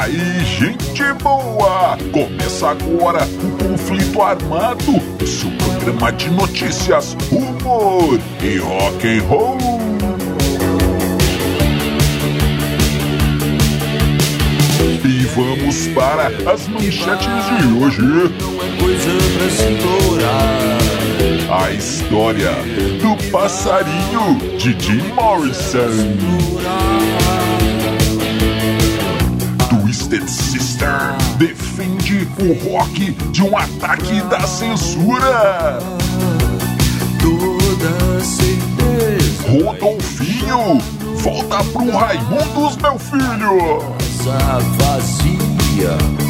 Aí, gente boa! Começa agora o Conflito Armado, o seu programa de notícias, humor e rock and roll. E vamos para as manchetes de hoje. Coisa pra se. A história do passarinho de Jim Morrison. Defende o rock de um ataque da censura. Toda certeza. Rodolfinho, volta pro Raimundos, meu filho. Essa vazia.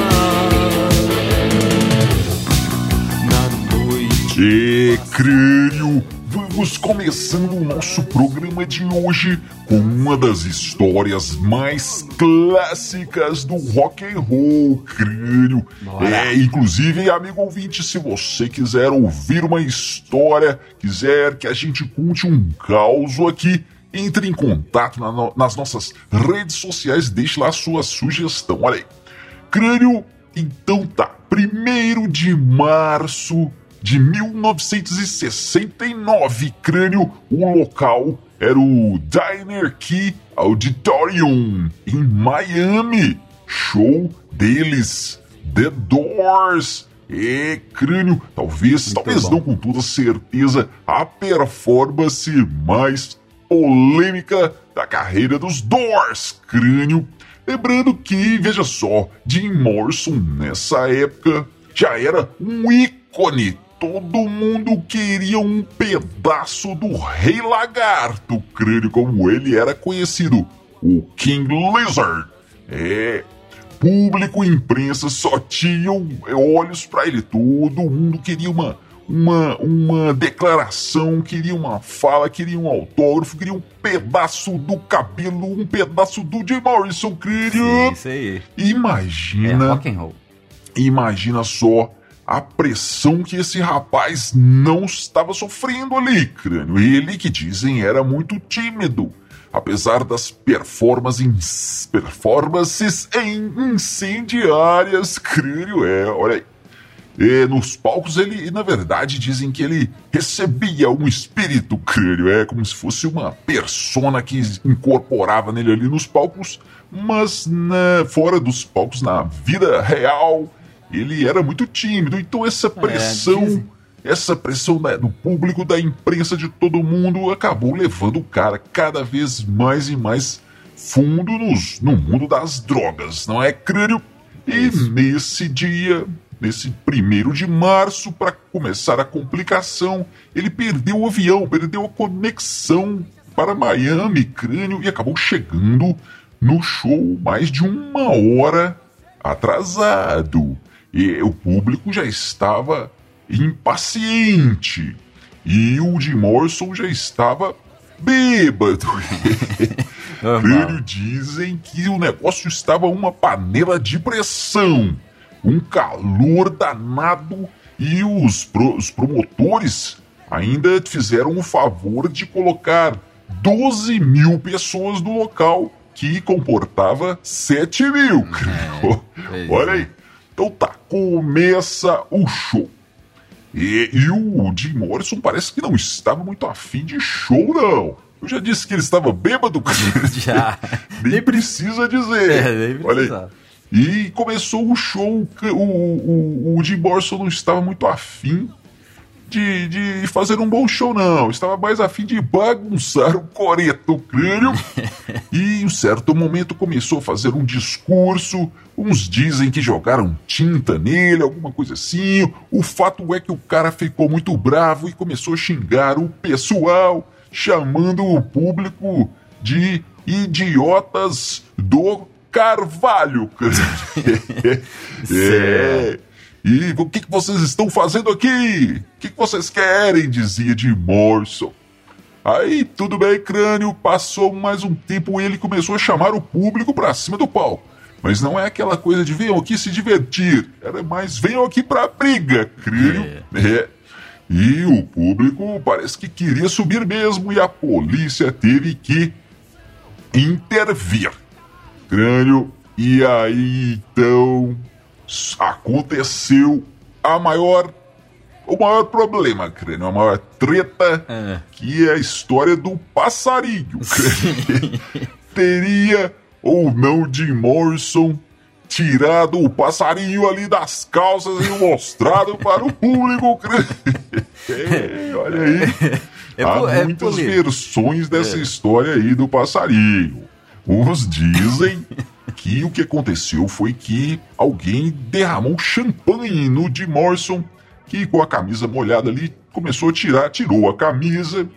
E crânio, vamos começando o nosso programa de hoje com uma das histórias mais clássicas do rock and roll, crânio. Bora. É, inclusive, amigo ouvinte, se você quiser ouvir uma história, quiser que a gente conte um caos aqui, entre em contato na no- nas nossas redes sociais, deixe lá a sua sugestão. Olha aí. Crânio, então tá. 1 de março de 1969, Crânio, o local era o Diner Key Auditorium, em Miami. Show deles, The Doors. E Crânio, talvez, talvez bom. não com toda certeza, a performance mais polêmica da carreira dos Doors, Crânio. Lembrando que, veja só, Jim Morrison nessa época já era um ícone. Todo mundo queria um pedaço do Rei Lagarto, crânio como ele era conhecido, o King Lizard. É, público e imprensa só tinham olhos para ele. Todo mundo queria uma, uma, uma declaração, queria uma fala, queria um autógrafo, queria um pedaço do cabelo, um pedaço do Jim Morrison, queria. Isso aí. É Imagina, rock and roll. imagina só a pressão que esse rapaz não estava sofrendo ali, crânio. Ele que dizem era muito tímido. Apesar das performances, performances incendiárias, crânio, é, olha aí. É, nos palcos ele, na verdade, dizem que ele recebia um espírito crânio, é como se fosse uma persona que incorporava nele ali nos palcos, mas na, fora dos palcos, na vida real, ele era muito tímido. Então essa pressão, dizem. essa pressão da- do público, da imprensa, de todo mundo, acabou levando o cara cada vez mais e mais fundo nos, no mundo das drogas, não é, crânio? E nesse dia, nesse primeiro de março, para começar a complicação, ele perdeu o avião, perdeu a conexão para Miami, crânio, e acabou chegando no show mais de uma hora atrasado. E o público já estava impaciente. E o Jim Morrison já estava bêbado. Crânio dizem que o negócio estava uma panela de pressão, um calor danado e os, pro- os promotores ainda fizeram o favor de colocar 12 mil pessoas no local que comportava 7 mil. pois Olha é. aí. Então tá, começa o show. E, e o Jim Morrison parece que não estava muito afim de show, não. Eu já disse que ele estava bêbado. Já. nem precisa dizer. É, nem Olha aí. precisa. E começou o show. O, o, o Jim Morrison não estava muito afim de, de fazer um bom show, não. Estava mais afim de bagunçar o coreto crânio. e em certo momento começou a fazer um discurso. Uns dizem que jogaram tinta nele, alguma coisa assim. O fato é que o cara ficou muito bravo e começou a xingar o pessoal, chamando o público de idiotas do Carvalho. é. E o que, que vocês estão fazendo aqui? O que, que vocês querem? dizia de Morrison. Aí, tudo bem, crânio, passou mais um tempo e ele começou a chamar o público pra cima do palco. Mas não é aquela coisa de venham aqui se divertir, era mais venham aqui pra briga, crânio. É. E o público parece que queria subir mesmo e a polícia teve que intervir. Crânio, e aí então aconteceu a maior o maior problema, crânio, a maior treta, É. que é a história do passarinho. Teria ou não Jim Morrison tirado o passarinho ali das calças e mostrado para o público. É, olha aí. É Há é muitas versões dessa É. história aí do passarinho. Uns dizem que o que aconteceu foi que alguém derramou champanhe no Jim Morrison, que com a camisa molhada ali começou a tirar, tirou a camisa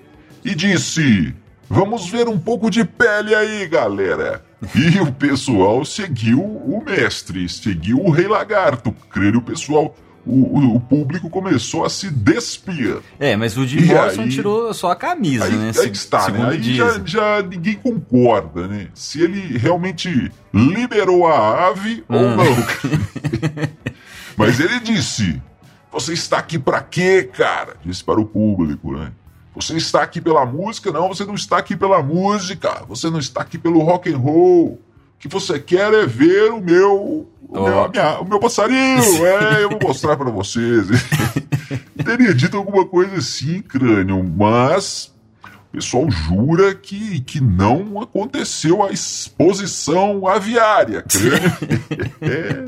e disse: Vamos ver um pouco de pele aí, galera. E o pessoal seguiu o mestre, seguiu o Rei Lagarto. Creio o pessoal, o, o- público começou a se despir. É, mas o Jim E Morrison aí- tirou só a camisa, Aí, né? aí está, né? Aí já, já ninguém concorda, né? Se ele realmente liberou a ave ou Hum. não. Mas ele disse: Você está aqui pra quê, cara? Disse para o público, né? Você está aqui pela música? Não, você não está aqui pela música. Você não está aqui pelo rock and roll. Que você quer é ver o meu. O, meu, minha- o meu passarinho, é, eu vou mostrar pra vocês. Teria dito alguma coisa assim, crânio, mas o pessoal jura que, que não aconteceu a exposição aviária. crânio. É.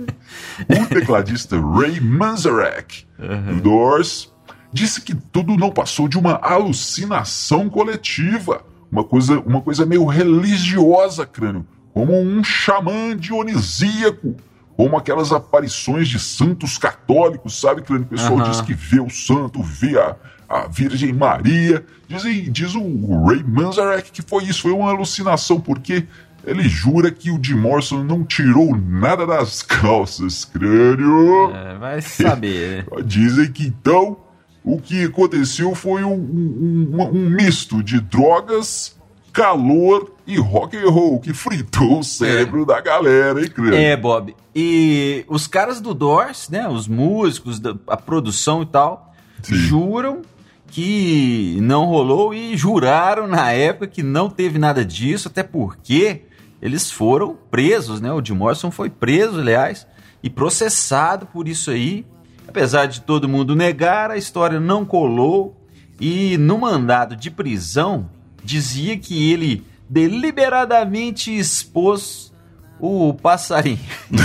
O tecladista Ray Manzarek, do Doors, disse que tudo não passou de uma alucinação coletiva. Uma coisa, uma coisa meio religiosa, crânio. Como um xamã dionisíaco. Como aquelas aparições de santos católicos, sabe? Que o pessoal Aham. diz que vê o santo, vê a, a Virgem Maria. Dizem, diz o Ray Manzarek que foi isso, foi uma alucinação, porque ele jura que o Jim Morrison não tirou nada das calças, crânio. É, vai saber? Dizem que então o que aconteceu foi um, um- um- um misto de drogas, calor e rock and roll que fritou o cérebro da galera, hein, crânio? É, Bob. E os caras do Doors, né? Os músicos, a produção e tal, Sim. juram que não rolou e juraram na época que não teve nada disso, até porque eles foram presos, né? O Jim Morrison foi preso, aliás, e processado por isso aí. Apesar de todo mundo negar, a história não colou e no mandado de prisão dizia que ele deliberadamente expôs o passarinho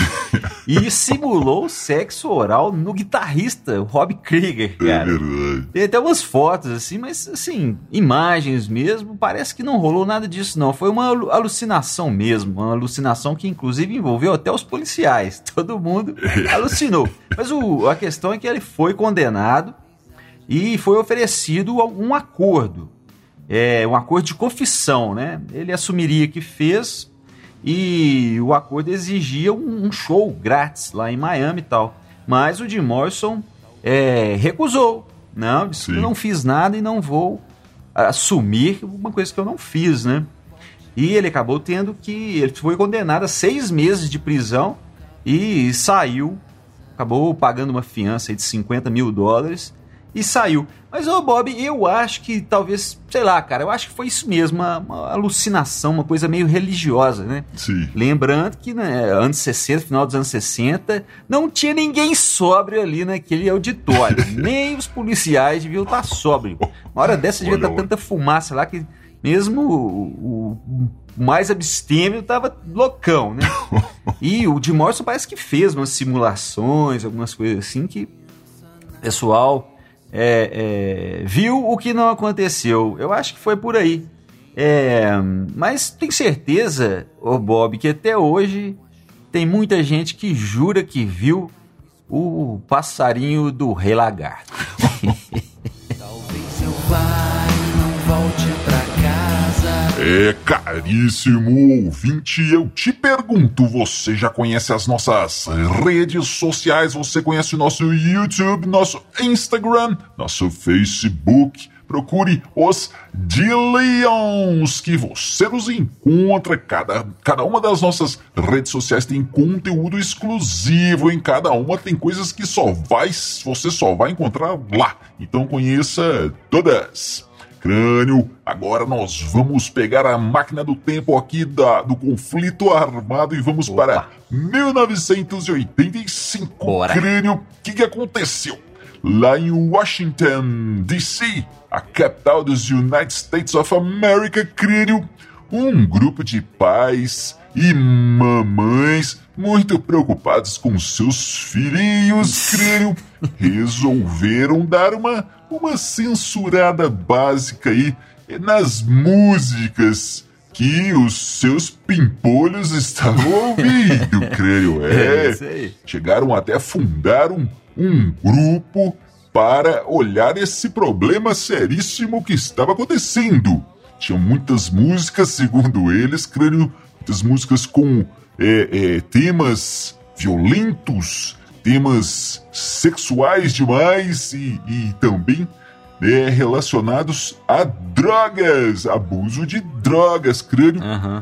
e simulou sexo oral no guitarrista, Rob Krieger, É cara. verdade. Tem até umas fotos assim, mas assim, imagens mesmo, parece que não rolou nada disso não. Foi uma alu- alucinação mesmo, uma alucinação que inclusive envolveu até os policiais. Todo mundo alucinou. Mas o- a questão é que ele foi condenado e foi oferecido um acordo. É, um acordo de confissão, né? Ele assumiria que fez e o acordo exigia um, um show grátis lá em Miami e tal. Mas o Jim Morrison é, recusou. Não, disse que Sim. eu não fiz nada e não vou assumir uma coisa que eu não fiz, né? E ele acabou tendo que. Ele foi condenado a seis meses de prisão e saiu. Acabou pagando uma fiança de 50 mil dólares e saiu. Mas, ô Bob, eu acho que talvez, sei lá, cara, eu acho que foi isso mesmo, uma, uma alucinação, uma coisa meio religiosa, né? Sim. Lembrando que, né, anos 60, final dos anos 60, não tinha ninguém sóbrio ali naquele auditório. Nem os policiais deviam estar sóbrios. Uma hora dessa devia estar tanta fumaça lá que mesmo o, o- o mais abstêmio tava loucão, né? E o Jim Morrison parece que fez umas simulações, algumas coisas assim que o pessoal é, é, viu o que não aconteceu. Eu acho que foi por aí. É, mas tem certeza, ô Bob, que até hoje tem muita gente que jura que viu o passarinho do Rei Lagarto. É, caríssimo ouvinte, eu te pergunto, você já conhece as nossas redes sociais? Você conhece o nosso YouTube, nosso Instagram, nosso Facebook? Procure os Dillions, que você nos encontra. Cada, cada uma das nossas redes sociais tem conteúdo exclusivo. Em cada uma tem coisas que só vai, você só vai encontrar lá. Então conheça todas crânio. Agora nós vamos pegar a máquina do tempo aqui da, do conflito armado e vamos Opa. para 1985. Bora. Crânio, o que, que aconteceu? Lá em Washington, D.C., a capital dos United States of America, crânio, um grupo de pais e mamães muito preocupados com seus filhinhos, crânio, resolveram dar uma, uma censurada básica aí nas músicas que os seus pimpolhos estavam ouvindo, creio. É, é chegaram até a fundar um, um grupo para olhar esse problema seríssimo que estava acontecendo. Tinha muitas músicas, segundo eles, crânio, muitas músicas com é, é, temas violentos, temas sexuais demais e, e também é, relacionados a drogas, abuso de drogas, crânio. Uhum.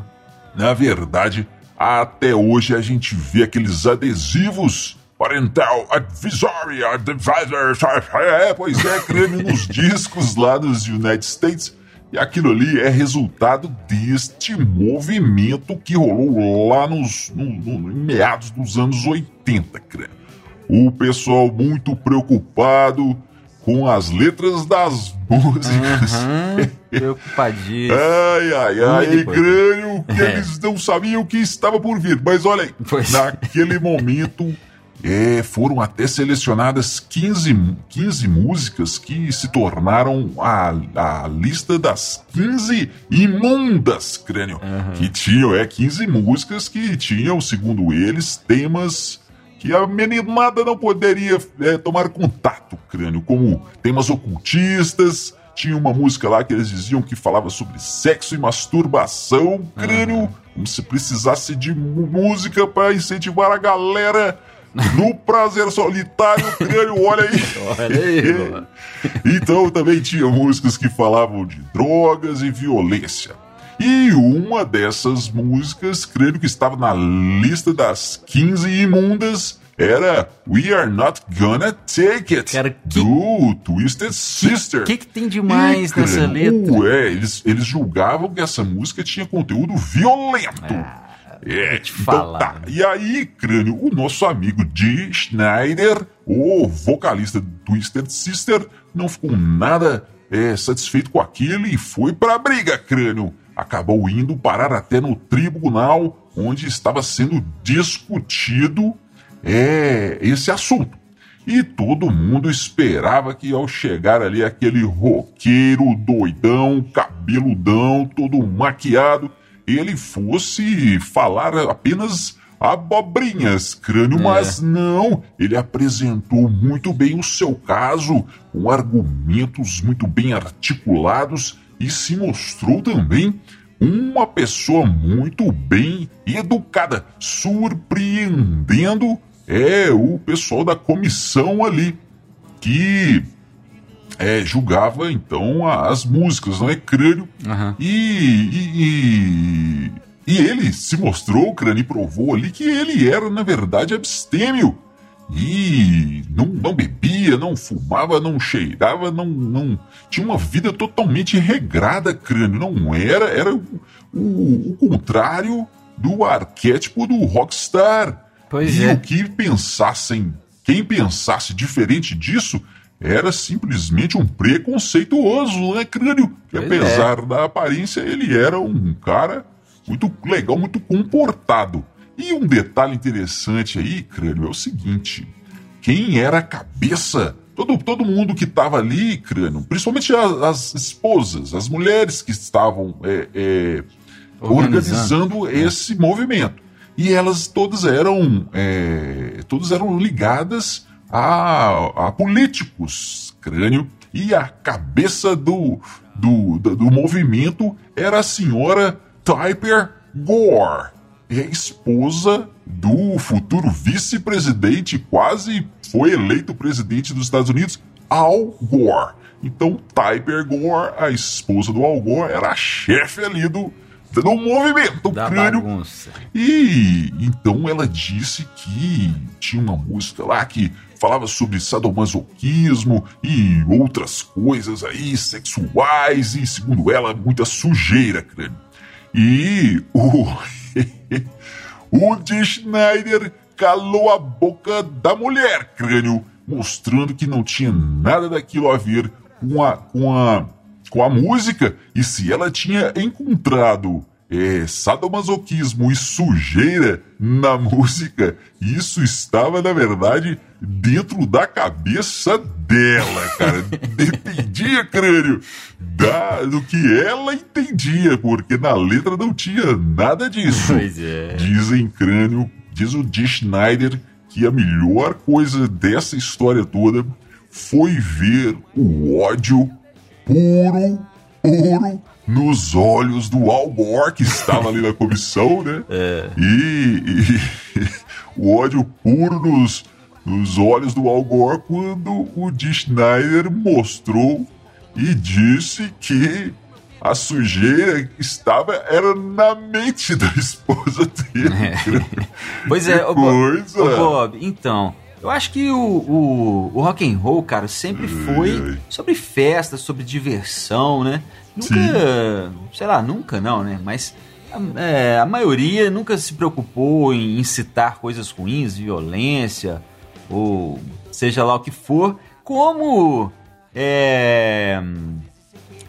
Na verdade, até hoje a gente vê aqueles adesivos Parental Advisory Advisor. É, pois é, crânio nos discos lá dos United States. E aquilo ali é resultado deste movimento que rolou lá nos no, no, meados dos anos 80, crânio. O pessoal muito preocupado com as letras das músicas. Uhum, preocupadíssimo. ai, ai, ai, crânio, que é. eles não sabiam o que estava por vir. Mas olha aí, pois. naquele momento é, foram até selecionadas 15, 15 músicas que se tornaram a, a lista das 15 imundas, crânio. Uhum. Que tinham, é, 15 músicas que tinham, segundo eles, temas que a meninada não poderia é, tomar contato, crânio, como temas ocultistas. Tinha uma música lá que eles diziam que falava sobre sexo e masturbação, crânio, uhum. como se precisasse de música para incentivar a galera no prazer solitário, crânio, olha aí. Olha aí, mano. Então também tinha músicas que falavam de drogas e violência. E uma dessas músicas, creio que estava na lista das 15 imundas, era We Are Not Gonna Take It, Cara, que... do Twisted Sister. O que, que, tem demais e, nessa letra? É, eles, eles julgavam que essa música tinha conteúdo violento. Ah. É, te então, falar. Tá. E aí, crânio, o nosso amigo Dee Schneider, o vocalista do Twisted Sister, não ficou nada é, satisfeito com aquilo e foi pra briga, crânio. Acabou indo parar até no tribunal onde estava sendo discutido é, esse assunto. E todo mundo esperava que ao chegar ali aquele roqueiro doidão, cabeludão, todo maquiado, ele fosse falar apenas abobrinhas, crânio, é. mas não, ele apresentou muito bem o seu caso, com argumentos muito bem articulados e se mostrou também uma pessoa muito bem educada, surpreendendo é o pessoal da comissão ali que é, julgava então as músicas, não é crânio. Uhum. E, e, e, e, ele se mostrou, o crânio, e provou ali que ele era, na verdade, abstêmio. E não, não bebia, não fumava, não cheirava, não, não. Tinha uma vida totalmente regrada, crânio. Não era, era o, o, o contrário do arquétipo do rockstar. Pois e é. o que pensassem, quem pensasse diferente disso, era simplesmente um preconceituoso, né, crânio? Que pois apesar é. da aparência, ele era um cara muito legal, muito comportado. E um detalhe interessante aí, crânio, é o seguinte: quem era a cabeça? Todo, todo mundo que estava ali, crânio, principalmente as, as, esposas, as mulheres que estavam é, é, organizando, organizando esse movimento. E elas todas eram, é, todas eram ligadas a, a políticos, crânio, E a cabeça do, do, do, do movimento era a senhora Typer Gore, é esposa do futuro vice-presidente, quase foi eleito presidente dos Estados Unidos, Al Gore. Então, Typer Gore, a esposa do Al Gore, era a chefe ali do, do movimento Da crânio. bagunça. E então ela disse que tinha uma música lá que falava sobre sadomasoquismo e outras coisas aí sexuais e, segundo ela, muita sujeira, crânio. E o, o Dee Schneider calou a boca da mulher, crânio, mostrando que não tinha nada daquilo a ver com a, com a, com a música e se ela tinha encontrado é, sadomasoquismo e sujeira na música, isso estava, na verdade, dentro da cabeça dela, cara. Dependia, crânio, da, do que ela entendia, porque na letra não tinha nada disso. Pois é. Dizem crânio, diz o Dee Schneider que a melhor coisa dessa história toda foi ver o ódio puro, puro nos olhos do Al Gore, que estava ali na comissão, né? E, e o ódio puro nos, nos olhos do Al Gore quando o Dee Schneider mostrou e disse que a sujeira estava era na mente da esposa dele. Pois é, ô, Bob, Bob, então, eu acho que o, o, o rock and roll, cara, sempre foi sobre festa, sobre diversão, né? Nunca, sei lá, nunca não, né? Mas a, é, a maioria nunca se preocupou em incitar coisas ruins, violência, ou seja lá o que for, como é,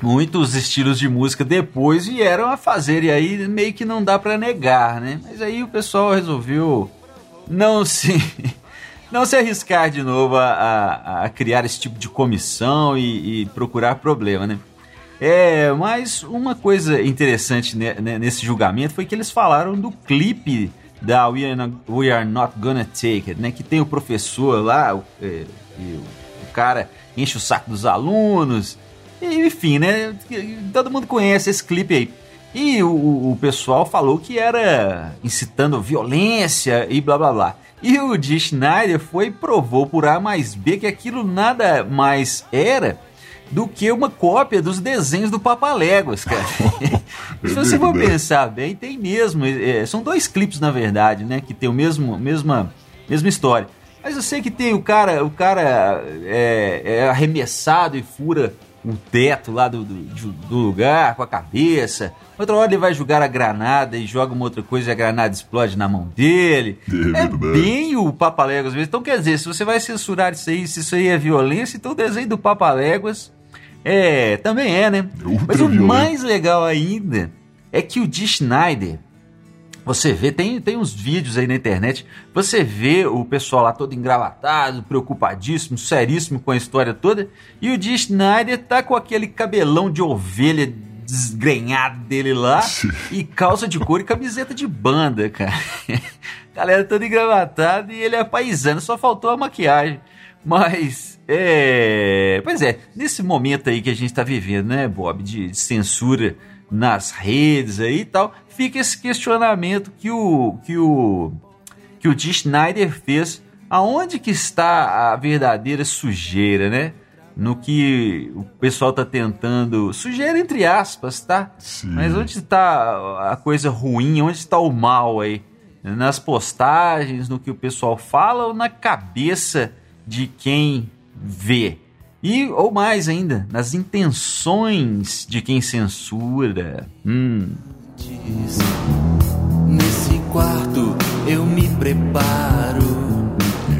muitos estilos de música depois vieram a fazer, e aí meio que não dá pra negar, né? Mas aí o pessoal resolveu não se não se arriscar de novo a, a- a criar esse tipo de comissão e, e procurar problema, né? É, mas uma coisa interessante ne- ne- nesse julgamento foi que eles falaram do clipe da We Are Not, We Are Not Gonna Take It, né? Que tem o professor lá, o, é, o cara enche o saco dos alunos, e, enfim, né? Todo mundo conhece esse clipe aí. E o, o pessoal falou que era incitando violência e blá blá blá. E o Dee Schneider foi e provou por A mais B que aquilo nada mais era do que uma cópia dos desenhos do Papaléguas, cara. Se você for pensar bem, tem mesmo. é, são dois clipes, na verdade, né? Que tem o mesmo, mesma, mesma história. Mas eu sei que tem o cara, o cara é, é arremessado e fura o teto lá do, do, do lugar com a cabeça. Outra hora ele vai jogar a granada e joga uma outra coisa e a granada explode na mão dele. É É, bem o Papaléguas mesmo. Então quer dizer, se você vai censurar isso aí, se isso aí é violência, então o desenho do Papaléguas é, também é, né? Ultra Mas o violento. mais legal ainda é que o Dee Schneider, você vê, tem, tem uns vídeos aí na internet, você vê o pessoal lá todo engravatado, preocupadíssimo, seríssimo com a história toda, e o Dee Schneider tá com aquele cabelão de ovelha desgrenhado dele lá, e calça de couro e camiseta de banda, cara. Galera toda engravatada e ele é paisano, só faltou a maquiagem. Mas, é. Pois é, nesse momento aí que a gente tá vivendo, né, Bob, de, de censura nas redes aí e tal, fica esse questionamento que o. que o. que o Dee Schneider fez. Aonde que está a verdadeira sujeira, né? No que o pessoal tá tentando. Sujeira entre aspas, tá? Sim. Mas onde está a coisa ruim? Onde está o mal aí? Nas postagens, no que o pessoal fala ou na cabeça de quem vê? E, ou mais ainda, nas intenções de quem censura. Hum. Nesse quarto eu me preparo.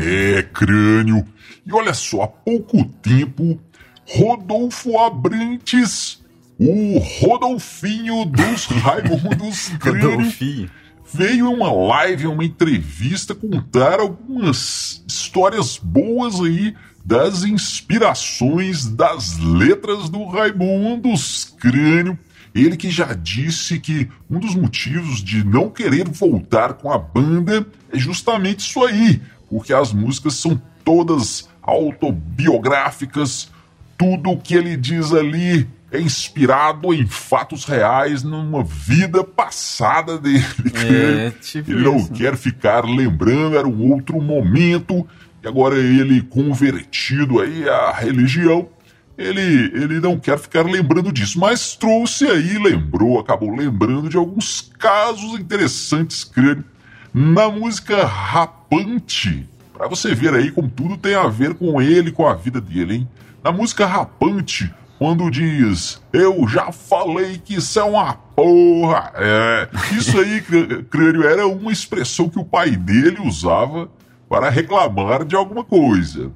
É, crânio. E olha só, há pouco tempo, Rodolfo Abrantes, o Rodolfinho dos Raimundos Crânio, veio em uma live, em uma entrevista, contar algumas histórias boas aí das inspirações das letras do Raimundos Crânio. Ele que já disse que um dos motivos de não querer voltar com a banda é justamente isso aí, porque as músicas são todas autobiográficas, tudo o que ele diz ali é inspirado em fatos reais numa vida passada dele. É, tipo ele não isso. quer ficar lembrando, era um outro momento, e agora ele convertido aí à religião, ele, ele não quer ficar lembrando disso, mas trouxe aí, lembrou, acabou lembrando de alguns casos interessantes, creio, na música Rapante, para você ver aí como tudo tem a ver com ele, com a vida dele, hein? Na música Rapante, quando diz Eu já falei que isso é uma porra. É, isso aí, cr- crânio, era uma expressão que o pai dele usava para reclamar de alguma coisa.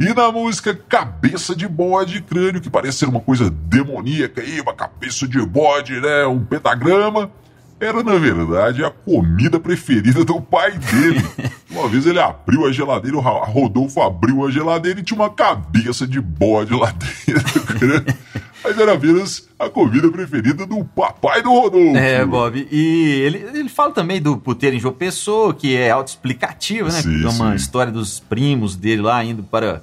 E na música Cabeça de Bode, crânio, que parece ser uma coisa demoníaca aí, uma cabeça de bode, né? Um pentagrama. Era, na verdade, a comida preferida do pai dele. Uma vez ele abriu a geladeira, o Rodolfo abriu a geladeira e tinha uma cabeça de bode lá dentro. Mas era apenas a comida preferida do papai do Rodolfo. É, Bob. E ele, ele fala também do puteiro em João Pessoa, que é autoexplicativo, né? Sim, é uma sim. história dos primos dele lá indo para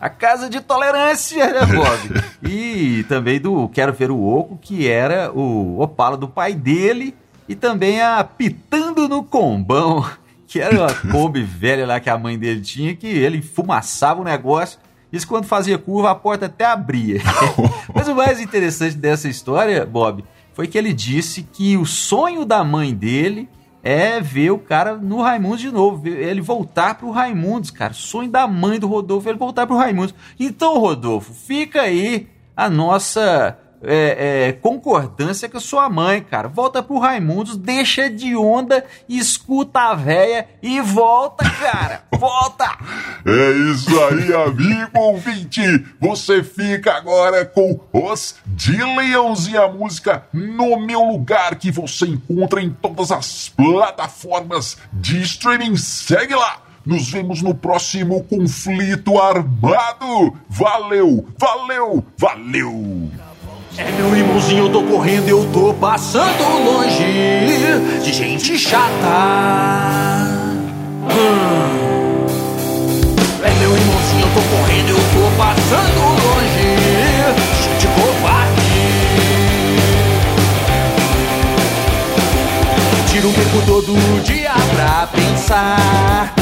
a casa de tolerância, né, Bob? e também do Quero Ver o Oco, que era o Opala do pai dele, e também a Pitando no Combão, que era uma Kombi velha lá que a mãe dele tinha, que ele fumaçava o negócio. Isso quando fazia curva, a porta até abria. Mas o mais interessante dessa história, Bob, foi que ele disse que o sonho da mãe dele é ver o cara no Raimundos de novo, ele voltar pro Raimundos, cara. Sonho da mãe do Rodolfo é ele voltar pro Raimundos. Então, Rodolfo, fica aí a nossa é, é, concordância com a sua mãe, cara. Volta pro Raimundos, deixa de onda, escuta a véia e volta, cara. Volta! É isso aí, amigo ouvinte. Você fica agora com os Dillions e a música No Meu Lugar, que você encontra em todas as plataformas de streaming. Segue lá. Nos vemos no próximo conflito armado. Valeu, valeu, valeu. É meu irmãozinho, eu tô correndo, eu tô passando longe de gente chata. Hum. É meu irmãozinho, eu tô correndo, eu tô passando longe de gente covarde. Tiro o tempo todo dia pra pensar.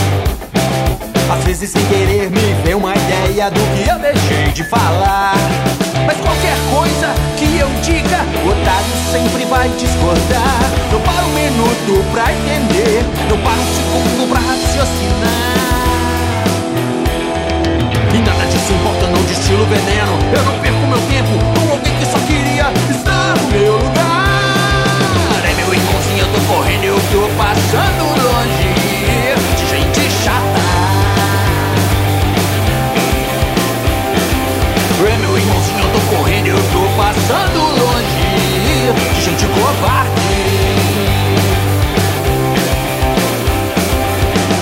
Às vezes sem querer me vem uma ideia do que eu deixei de falar. Mas qualquer coisa que eu diga, o otário sempre vai discordar. Não paro um minuto pra entender, não paro um segundo pra raciocinar. E nada disso importa, não destilo veneno. Eu não perco meu tempo com alguém que só queria estar no meu lugar. É meu irmãozinho, eu tô correndo, eu tô passando longe de gente chata. Tô passando longe de gente covarde.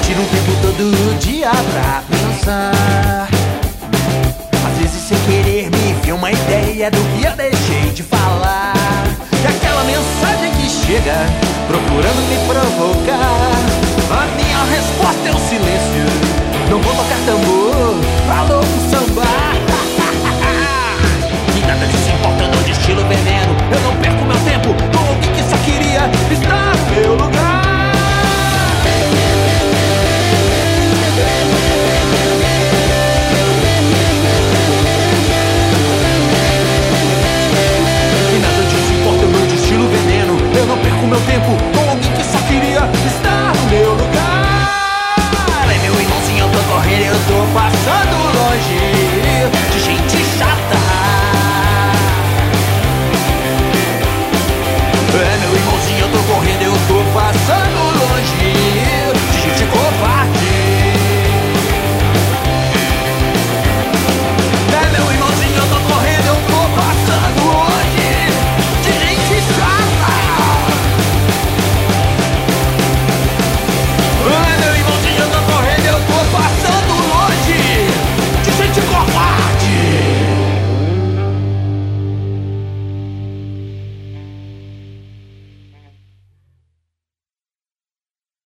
Tiro um tempo todo dia pra pensar. Às vezes sem querer me vem uma ideia do que eu deixei de falar. E aquela mensagem que chega procurando me provocar. A minha resposta é o silêncio. está meu lugar.